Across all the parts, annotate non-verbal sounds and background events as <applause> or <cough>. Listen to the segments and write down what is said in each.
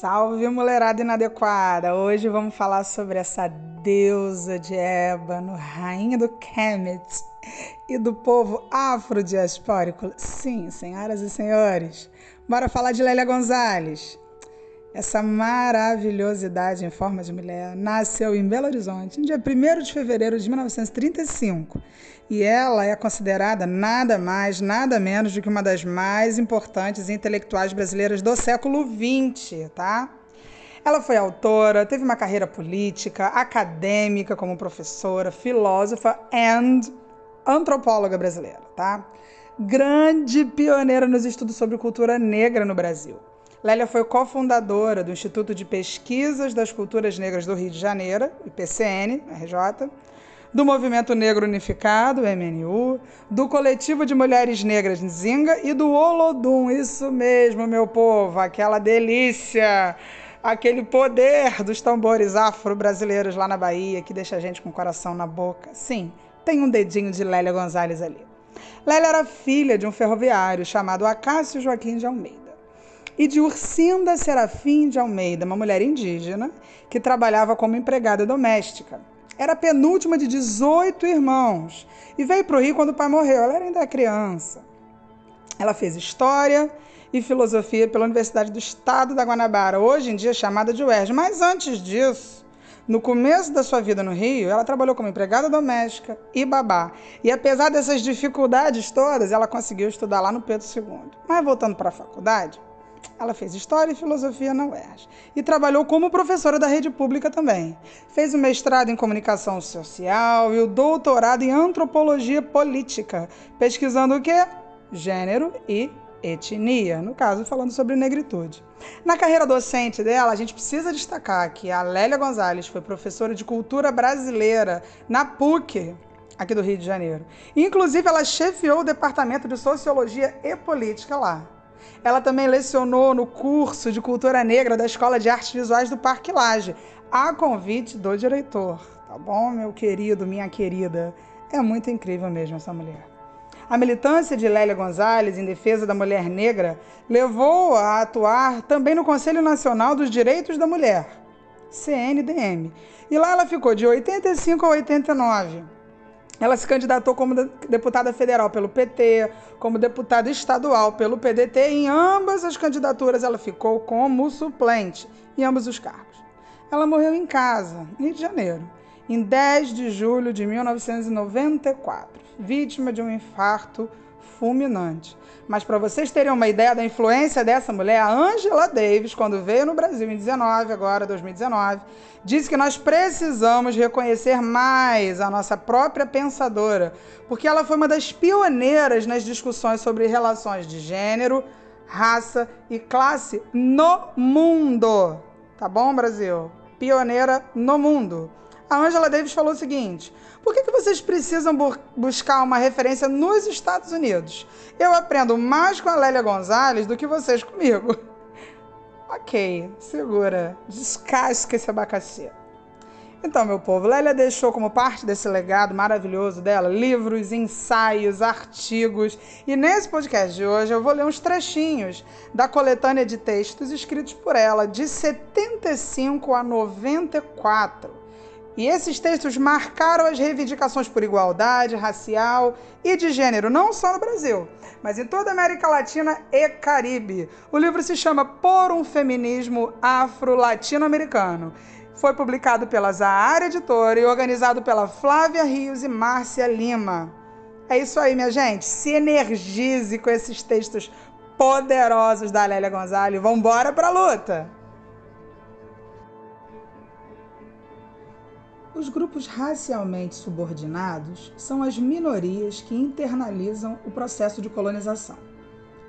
Salve mulherada inadequada! Hoje vamos falar sobre essa deusa de ébano, rainha do Kemet e do povo afrodiaspórico. Sim, senhoras e senhores, bora falar de Lélia Gonzalez. Essa maravilhosidade em forma de mulher nasceu em Belo Horizonte no dia 1 de fevereiro de 1935 e ela é considerada nada mais, nada menos do que uma das mais importantes intelectuais brasileiras do século XX, tá? Ela foi autora, teve uma carreira política, acadêmica como professora, filósofa e antropóloga brasileira, tá? Grande pioneira nos estudos sobre cultura negra no Brasil. Lélia foi cofundadora do Instituto de Pesquisas das Culturas Negras do Rio de Janeiro, IPCN, RJ, do Movimento Negro Unificado, MNU, do Coletivo de Mulheres Negras Nzinga e do Olodum. Isso mesmo, meu povo, aquela delícia, aquele poder dos tambores afro-brasileiros lá na Bahia que deixa a gente com o coração na boca. Sim, tem um dedinho de Lélia Gonzalez ali. Lélia era filha de um ferroviário chamado Acácio Joaquim de Almeida e de Ursinda Serafim de Almeida, uma mulher indígena que trabalhava como empregada doméstica. Era a penúltima de 18 irmãos e veio para o Rio quando o pai morreu. Ela era ainda criança. Ela fez história e filosofia pela Universidade do Estado da Guanabara, hoje em dia chamada de UERJ. Mas antes disso, no começo da sua vida no Rio, ela trabalhou como empregada doméstica e babá. E apesar dessas dificuldades todas, ela conseguiu estudar lá no Pedro II. Mas voltando para a faculdade, ela fez História e Filosofia na UERJ e trabalhou como professora da rede pública também. Fez o mestrado em Comunicação Social e o doutorado em Antropologia Política, pesquisando o quê? Gênero e etnia, no caso, falando sobre negritude. Na carreira docente dela, a gente precisa destacar que a Lélia Gonzalez foi professora de cultura brasileira na PUC, aqui do Rio de Janeiro. Inclusive, ela chefiou o departamento de Sociologia e Política lá. Ela também lecionou no curso de Cultura Negra da Escola de Artes Visuais do Parque Laje, a convite do diretor. Tá bom, meu querido, minha querida? É muito incrível mesmo essa mulher. A militância de Lélia Gonzalez em defesa da mulher negra levou a atuar também no Conselho Nacional dos Direitos da Mulher, CNDM. E lá ela ficou de 85 a 89 ela se candidatou como deputada federal pelo PT, como deputada estadual pelo PDT. Em ambas as candidaturas, ela ficou como suplente em ambos os cargos. Ela morreu em casa, Rio de Janeiro, em 10 de julho de 1994, vítima de um infarto fulminante. Mas para vocês terem uma ideia da influência dessa mulher, a Angela Davis, quando veio no Brasil em 19, agora 2019, disse que nós precisamos reconhecer mais a nossa própria pensadora, porque ela foi uma das pioneiras nas discussões sobre relações de gênero, raça e classe no mundo. Tá bom, Brasil? Pioneira no mundo. A Angela Davis falou o seguinte: por que, que vocês precisam bu buscar uma referência nos Estados Unidos? Eu aprendo mais com a Lélia Gonzalez do que vocês comigo. <laughs> ok, segura, descasca esse abacaxi. Então, meu povo, Lélia deixou como parte desse legado maravilhoso dela livros, ensaios, artigos. E nesse podcast de hoje eu vou ler uns trechinhos da coletânea de textos escritos por ela, de 75 a 94. E esses textos marcaram as reivindicações por igualdade racial e de gênero, não só no Brasil, mas em toda a América Latina e Caribe. O livro se chama Por um Feminismo Afro-Latino-Americano. Foi publicado pela Zahara Editora e organizado pela Flávia Rios e Márcia Lima. É isso aí, minha gente. Se energize com esses textos poderosos da Lélia Gonzalez. Vamos embora para a luta! Os grupos racialmente subordinados são as minorias que internalizam o processo de colonização.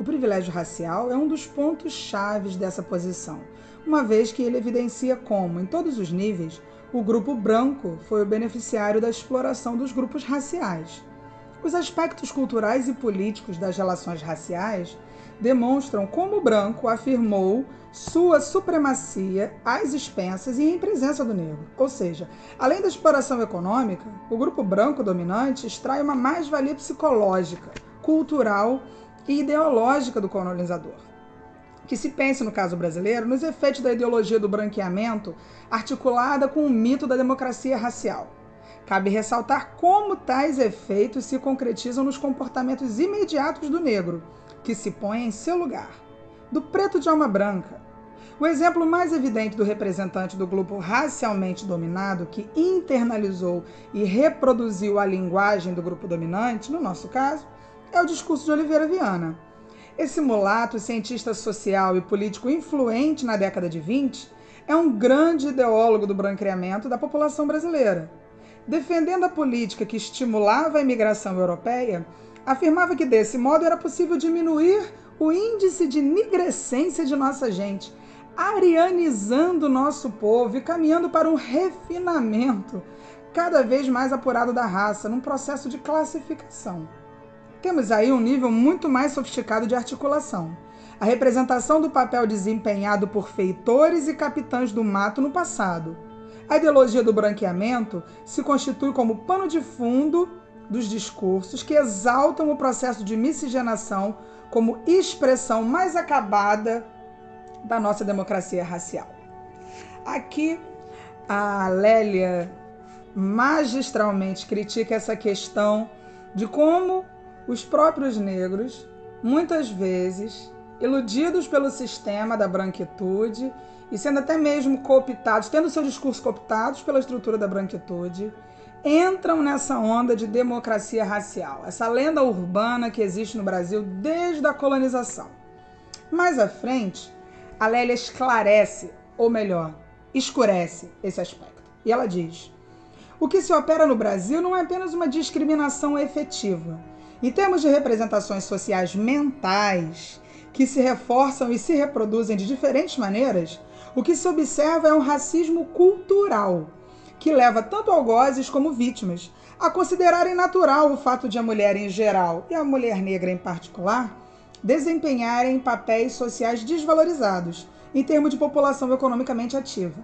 O privilégio racial é um dos pontos chaves dessa posição, uma vez que ele evidencia como, em todos os níveis, o grupo branco foi o beneficiário da exploração dos grupos raciais. Os aspectos culturais e políticos das relações raciais demonstram como o branco afirmou sua supremacia às expensas e em presença do negro. Ou seja, além da exploração econômica, o grupo branco dominante extrai uma mais-valia psicológica, cultural e ideológica do colonizador. Que se pense, no caso brasileiro, nos efeitos da ideologia do branqueamento articulada com o mito da democracia racial. Cabe ressaltar como tais efeitos se concretizam nos comportamentos imediatos do negro, que se põe em seu lugar, do preto de alma branca. O exemplo mais evidente do representante do grupo racialmente dominado que internalizou e reproduziu a linguagem do grupo dominante, no nosso caso, é o discurso de Oliveira Viana. Esse mulato, cientista social e político influente na década de 20, é um grande ideólogo do branqueamento da população brasileira. Defendendo a política que estimulava a imigração europeia, afirmava que desse modo era possível diminuir o índice de nigrescência de nossa gente, arianizando nosso povo e caminhando para um refinamento cada vez mais apurado da raça, num processo de classificação. Temos aí um nível muito mais sofisticado de articulação. A representação do papel desempenhado por feitores e capitães do mato no passado. A ideologia do branqueamento se constitui como pano de fundo dos discursos que exaltam o processo de miscigenação como expressão mais acabada da nossa democracia racial. Aqui a Lélia magistralmente critica essa questão de como os próprios negros, muitas vezes, iludidos pelo sistema da branquitude e sendo até mesmo cooptados, tendo seu discurso cooptados pela estrutura da branquitude, entram nessa onda de democracia racial, essa lenda urbana que existe no Brasil desde a colonização. Mais à frente, a Lélia esclarece, ou melhor, escurece esse aspecto. E ela diz: o que se opera no Brasil não é apenas uma discriminação efetiva. Em termos de representações sociais mentais, que se reforçam e se reproduzem de diferentes maneiras, o que se observa é um racismo cultural que leva tanto algozes como vítimas a considerarem natural o fato de a mulher em geral e a mulher negra em particular desempenharem papéis sociais desvalorizados em termos de população economicamente ativa.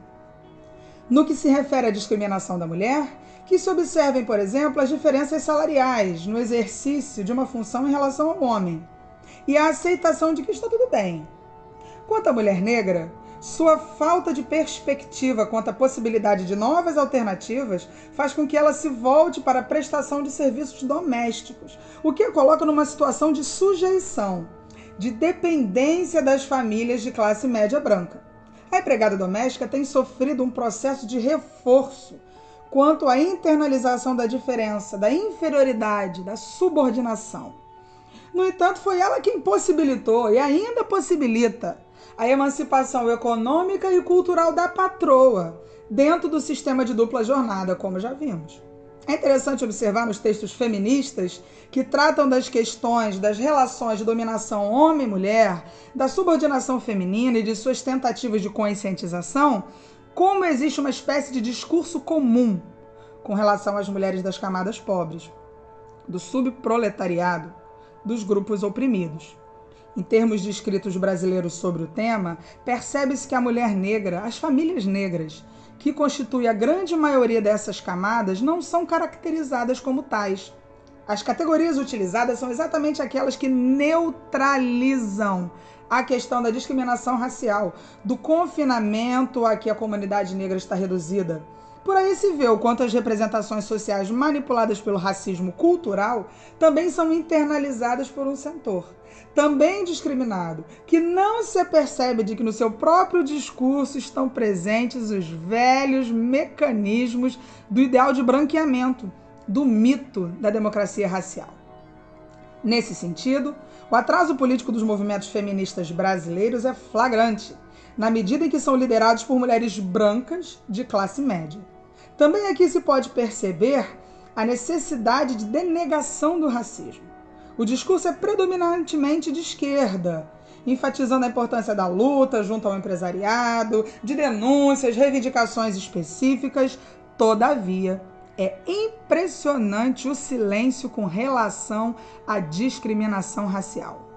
No que se refere à discriminação da mulher, que se observem, por exemplo, as diferenças salariais no exercício de uma função em relação ao homem e a aceitação de que está tudo bem. Quanto à mulher negra, sua falta de perspectiva quanto à possibilidade de novas alternativas faz com que ela se volte para a prestação de serviços domésticos, o que a coloca numa situação de sujeição, de dependência das famílias de classe média branca. A empregada doméstica tem sofrido um processo de reforço quanto à internalização da diferença, da inferioridade, da subordinação. No entanto, foi ela quem possibilitou e ainda possibilita a emancipação econômica e cultural da patroa dentro do sistema de dupla jornada, como já vimos. É interessante observar nos textos feministas que tratam das questões das relações de dominação homem-mulher, da subordinação feminina e de suas tentativas de conscientização, como existe uma espécie de discurso comum com relação às mulheres das camadas pobres, do subproletariado, dos grupos oprimidos. Em termos de escritos brasileiros sobre o tema, percebe-se que a mulher negra, as famílias negras, que constituem a grande maioria dessas camadas, não são caracterizadas como tais. As categorias utilizadas são exatamente aquelas que neutralizam a questão da discriminação racial, do confinamento a que a comunidade negra está reduzida por aí se vê o quanto as representações sociais manipuladas pelo racismo cultural também são internalizadas por um setor, também discriminado, que não se percebe de que no seu próprio discurso estão presentes os velhos mecanismos do ideal de branqueamento, do mito da democracia racial. Nesse sentido, o atraso político dos movimentos feministas brasileiros é flagrante, na medida em que são liderados por mulheres brancas de classe média Também aqui se pode perceber a necessidade de denegação do racismo. O discurso é predominantemente de esquerda, enfatizando a importância da luta junto ao empresariado, de denúncias, reivindicações específicas. Todavia, é impressionante o silêncio com relação à discriminação racial.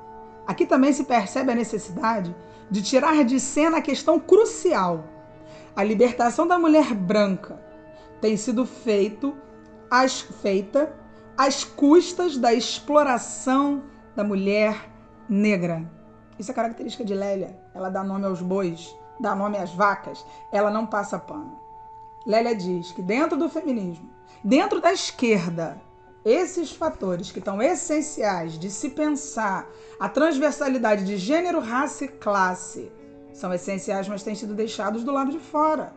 Aqui também se percebe a necessidade de tirar de cena a questão crucial. A libertação da mulher branca tem sido feito, as, feita às custas da exploração da mulher negra. Isso é característica de Lélia. Ela dá nome aos bois, dá nome às vacas, ela não passa pano. Lélia diz que dentro do feminismo, dentro da esquerda, esses fatores que estão essenciais de se pensar a transversalidade de gênero, raça e classe são essenciais, mas têm sido deixados do lado de fora.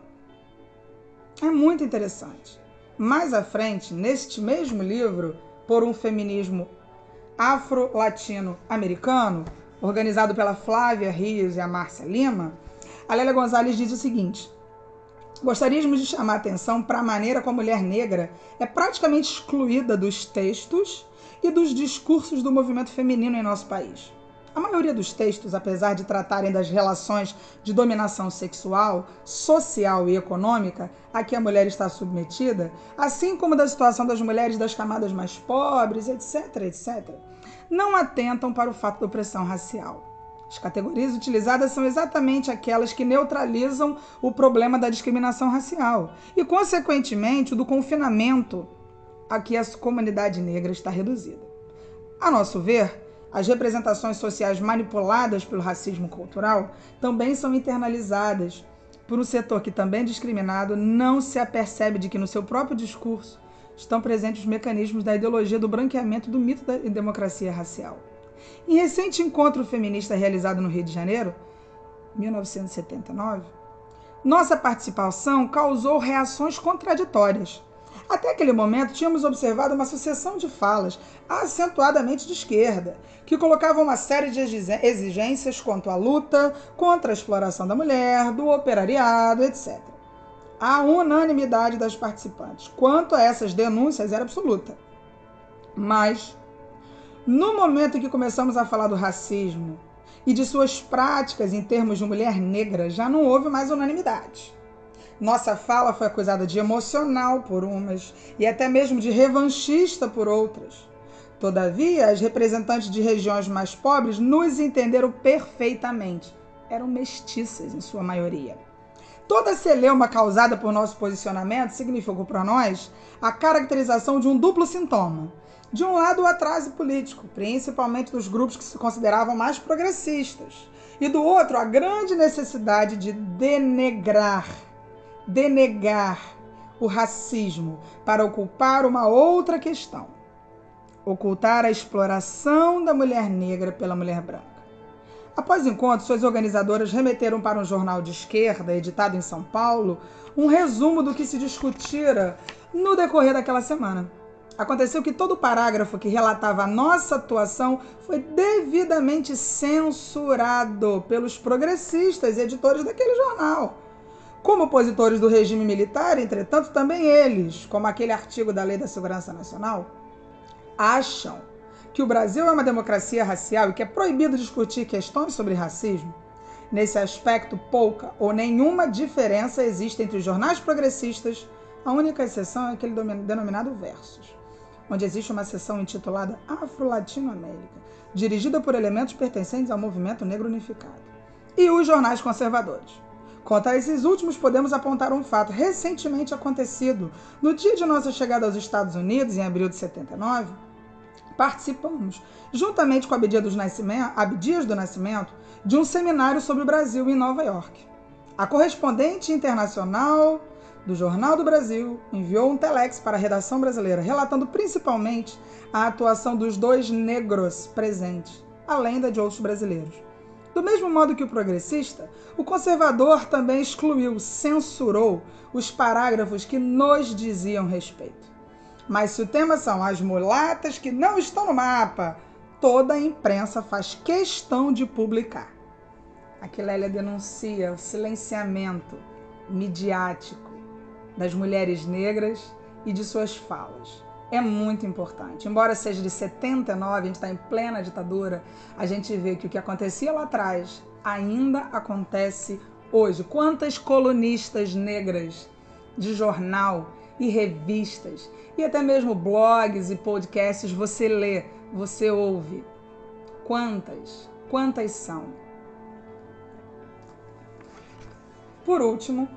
É muito interessante. Mais à frente, neste mesmo livro, por um feminismo afro-latino-americano, organizado pela Flávia Rios e a Márcia Lima, a Lélia Gonzalez diz o seguinte: Gostaríamos de chamar a atenção para a maneira como a mulher negra é praticamente excluída dos textos e dos discursos do movimento feminino em nosso país. A maioria dos textos, apesar de tratarem das relações de dominação sexual, social e econômica a que a mulher está submetida, assim como da situação das mulheres das camadas mais pobres, etc., etc., não atentam para o fato da opressão racial. As categorias utilizadas são exatamente aquelas que neutralizam o problema da discriminação racial e, consequentemente, do confinamento a que a comunidade negra está reduzida. A nosso ver, as representações sociais manipuladas pelo racismo cultural também são internalizadas por um setor que também é discriminado não se apercebe de que no seu próprio discurso estão presentes os mecanismos da ideologia do branqueamento do mito da democracia racial. Em recente encontro feminista realizado no Rio de Janeiro, 1979, nossa participação causou reações contraditórias. Até aquele momento, tínhamos observado uma sucessão de falas, acentuadamente de esquerda, que colocavam uma série de exigências quanto à luta contra a exploração da mulher, do operariado, etc. A unanimidade das participantes quanto a essas denúncias era absoluta. Mas no momento em que começamos a falar do racismo e de suas práticas em termos de mulher negra, já não houve mais unanimidade. Nossa fala foi acusada de emocional por umas e até mesmo de revanchista por outras. Todavia, as representantes de regiões mais pobres nos entenderam perfeitamente. Eram mestiças em sua maioria. Toda celeuma causada por nosso posicionamento significou para nós a caracterização de um duplo sintoma de um lado, o atraso político, principalmente dos grupos que se consideravam mais progressistas, e do outro, a grande necessidade de denegrar, denegar o racismo para ocupar uma outra questão: ocultar a exploração da mulher negra pela mulher branca. Após o encontro, suas organizadoras remeteram para um jornal de esquerda, editado em São Paulo, um resumo do que se discutira no decorrer daquela semana. Aconteceu que todo parágrafo que relatava a nossa atuação foi devidamente censurado pelos progressistas editores daquele jornal. Como opositores do regime militar, entretanto, também eles, como aquele artigo da Lei da Segurança Nacional, acham que o Brasil é uma democracia racial e que é proibido discutir questões sobre racismo. Nesse aspecto, pouca ou nenhuma diferença existe entre os jornais progressistas, a única exceção é aquele denominado Versos onde existe uma seção intitulada Afro-Latino-América, dirigida por elementos pertencentes ao movimento negro unificado, e os jornais conservadores. Quanto a esses últimos, podemos apontar um fato recentemente acontecido. No dia de nossa chegada aos Estados Unidos, em abril de 79, participamos, juntamente com Abdias, Nascimento, Abdias do Nascimento, de um seminário sobre o Brasil em Nova York. A correspondente internacional do Jornal do Brasil enviou um telex para a redação brasileira, relatando principalmente a atuação dos dois negros presentes, além da de outros brasileiros. Do mesmo modo que o progressista, o conservador também excluiu, censurou os parágrafos que nos diziam respeito. Mas se o tema são as mulatas que não estão no mapa, toda a imprensa faz questão de publicar. Aqui Lélia denuncia o silenciamento midiático das mulheres negras e de suas falas. É muito importante. Embora seja de 79, a gente está em plena ditadura, a gente vê que o que acontecia lá atrás ainda acontece hoje. Quantas colunistas negras de jornal e revistas e até mesmo blogs e podcasts você lê, você ouve? Quantas? Quantas são? Por último,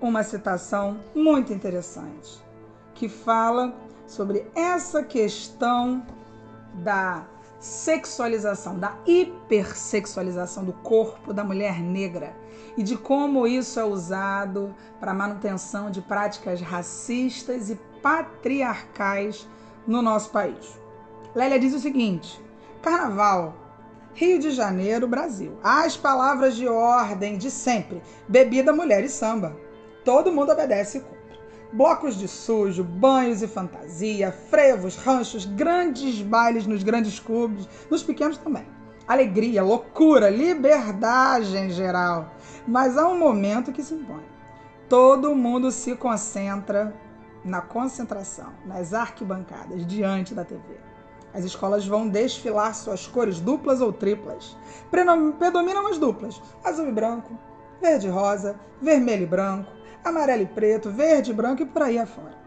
uma citação muito interessante que fala sobre essa questão da sexualização, da hipersexualização do corpo da mulher negra e de como isso é usado para manutenção de práticas racistas e patriarcais no nosso país. Lélia diz o seguinte: Carnaval, Rio de Janeiro, Brasil. As palavras de ordem de sempre: bebida, mulher e samba. Todo mundo obedece e. Blocos de sujo, banhos e fantasia, frevos, ranchos, grandes bailes nos grandes clubes, nos pequenos também. Alegria, loucura, liberdade em geral. Mas há um momento que se impõe. Todo mundo se concentra na concentração, nas arquibancadas, diante da TV. As escolas vão desfilar suas cores duplas ou triplas. Predominam as duplas: azul e branco, verde e rosa, vermelho e branco, amarelo e preto, verde e branco e por aí afora.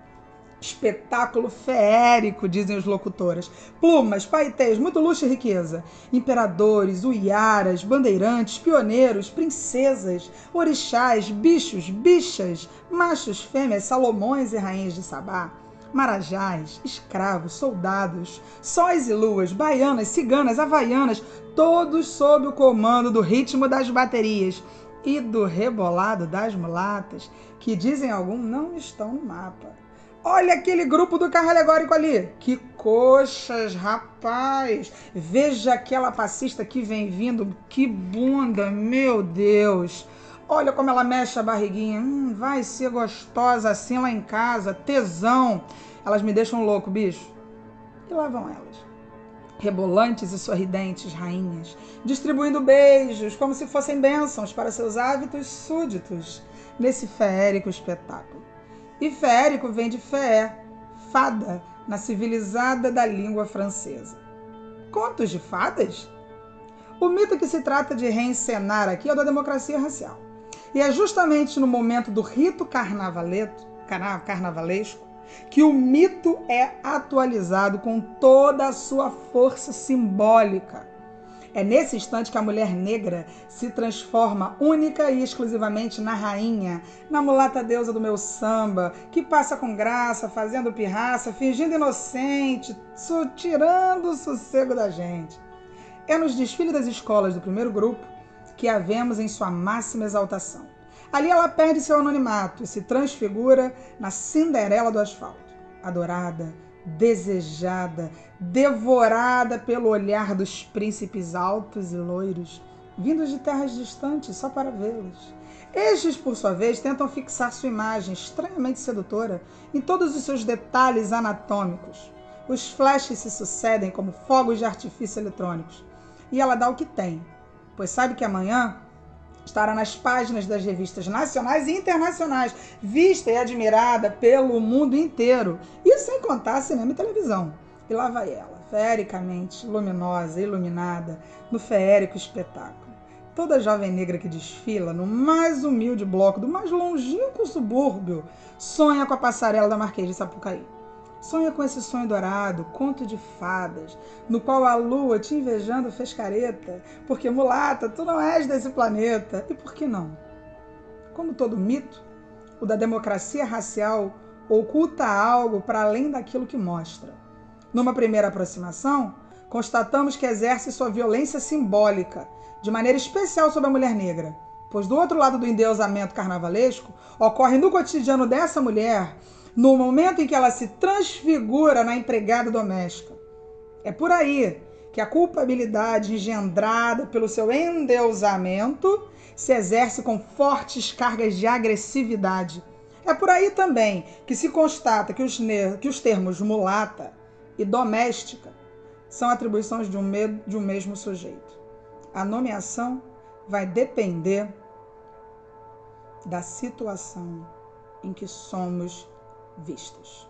Espetáculo feérico, dizem os locutoras. Plumas, paetês, muito luxo e riqueza. Imperadores, uiaras, bandeirantes, pioneiros, princesas, orixás, bichos, bichas, machos, fêmeas, salomões e rainhas de Sabá marajás, escravos, soldados, sóis e luas, baianas, ciganas, havaianas, todos sob o comando do ritmo das baterias e do rebolado das mulatas, que dizem algum não estão no mapa. Olha aquele grupo do carro alegórico ali. Que coxas, rapaz. Veja aquela passista que vem vindo. Que bunda, meu Deus. Olha como ela mexe a barriguinha. Hum, vai ser gostosa assim lá em casa. Tesão. Elas me deixam louco, bicho. E lá vão elas. Rebolantes e sorridentes rainhas, distribuindo beijos como se fossem bênçãos para seus hábitos súditos nesse feérico espetáculo. E feérico vem de fé, fada, na civilizada da língua francesa. Contos de fadas? O mito que se trata de reencenar aqui é o da democracia racial. E é justamente no momento do rito carnavalesco que o mito é atualizado com toda a sua força simbólica. É nesse instante que a mulher negra se transforma única e exclusivamente na rainha, na mulata deusa do meu samba, que passa com graça, fazendo pirraça, fingindo inocente, tirando o sossego da gente. É nos desfiles das escolas do primeiro grupo que a vemos em sua máxima exaltação. Ali ela perde seu anonimato e se transfigura na Cinderela do asfalto, adorada, desejada, devorada pelo olhar dos príncipes altos e loiros, vindos de terras distantes só para vê-los. Estes, por sua vez, tentam fixar sua imagem estranhamente sedutora em todos os seus detalhes anatômicos. Os flashes se sucedem como fogos de artifício eletrônicos. E ela dá o que tem, pois sabe que amanhã estará nas páginas das revistas nacionais e internacionais, vista e admirada pelo mundo inteiro. Isso sem contar cinema e televisão. E lá vai ela, feericamente luminosa, iluminada, no feérico espetáculo. Toda jovem negra que desfila no mais humilde bloco do mais longínquo subúrbio sonha com a passarela da Marquês de Sapucaí. Sonha com esse sonho dourado, conto de fadas, no qual a lua te invejando fez careta, porque mulata, tu não és desse planeta. E por que não? Como todo mito, o da democracia racial oculta algo para além daquilo que mostra. Numa primeira aproximação, constatamos que exerce sua violência simbólica, de maneira especial sobre a mulher negra, pois do outro lado do endeusamento carnavalesco, ocorre no cotidiano dessa mulher no momento em que ela se transfigura na empregada doméstica. É por aí que a culpabilidade engendrada pelo seu endeusamento se exerce com fortes cargas de agressividade. É por aí também que se constata que os, que os termos mulata e doméstica são atribuições de um, de um mesmo sujeito. A nomeação vai depender da situação em que somos vistos.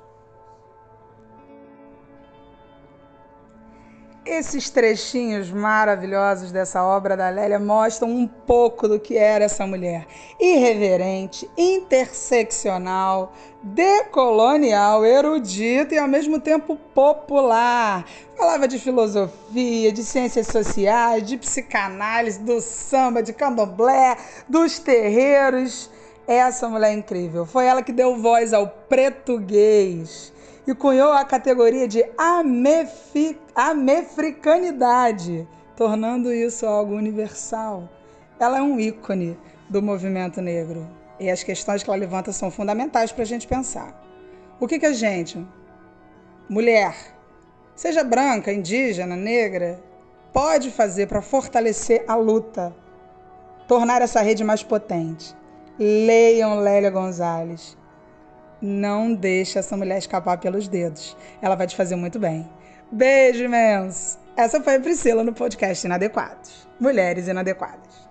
Esses trechinhos maravilhosos dessa obra da Lélia mostram um pouco do que era essa mulher. Irreverente, interseccional, decolonial, erudita e ao mesmo tempo popular. Falava de filosofia, de ciências sociais, de psicanálise, do samba, de candomblé, dos terreiros. Essa mulher é incrível. Foi ela que deu voz ao português e cunhou a categoria de amefi, amefricanidade, tornando isso algo universal. Ela é um ícone do movimento negro e as questões que ela levanta são fundamentais para a gente pensar. O que, que a gente, mulher, seja branca, indígena, negra, pode fazer para fortalecer a luta, tornar essa rede mais potente? Leiam Lélia Gonzalez não deixe essa mulher escapar pelos dedos. Ela vai te fazer muito bem. Beijo imenso! Essa foi a Priscila no podcast Inadequados Mulheres Inadequadas.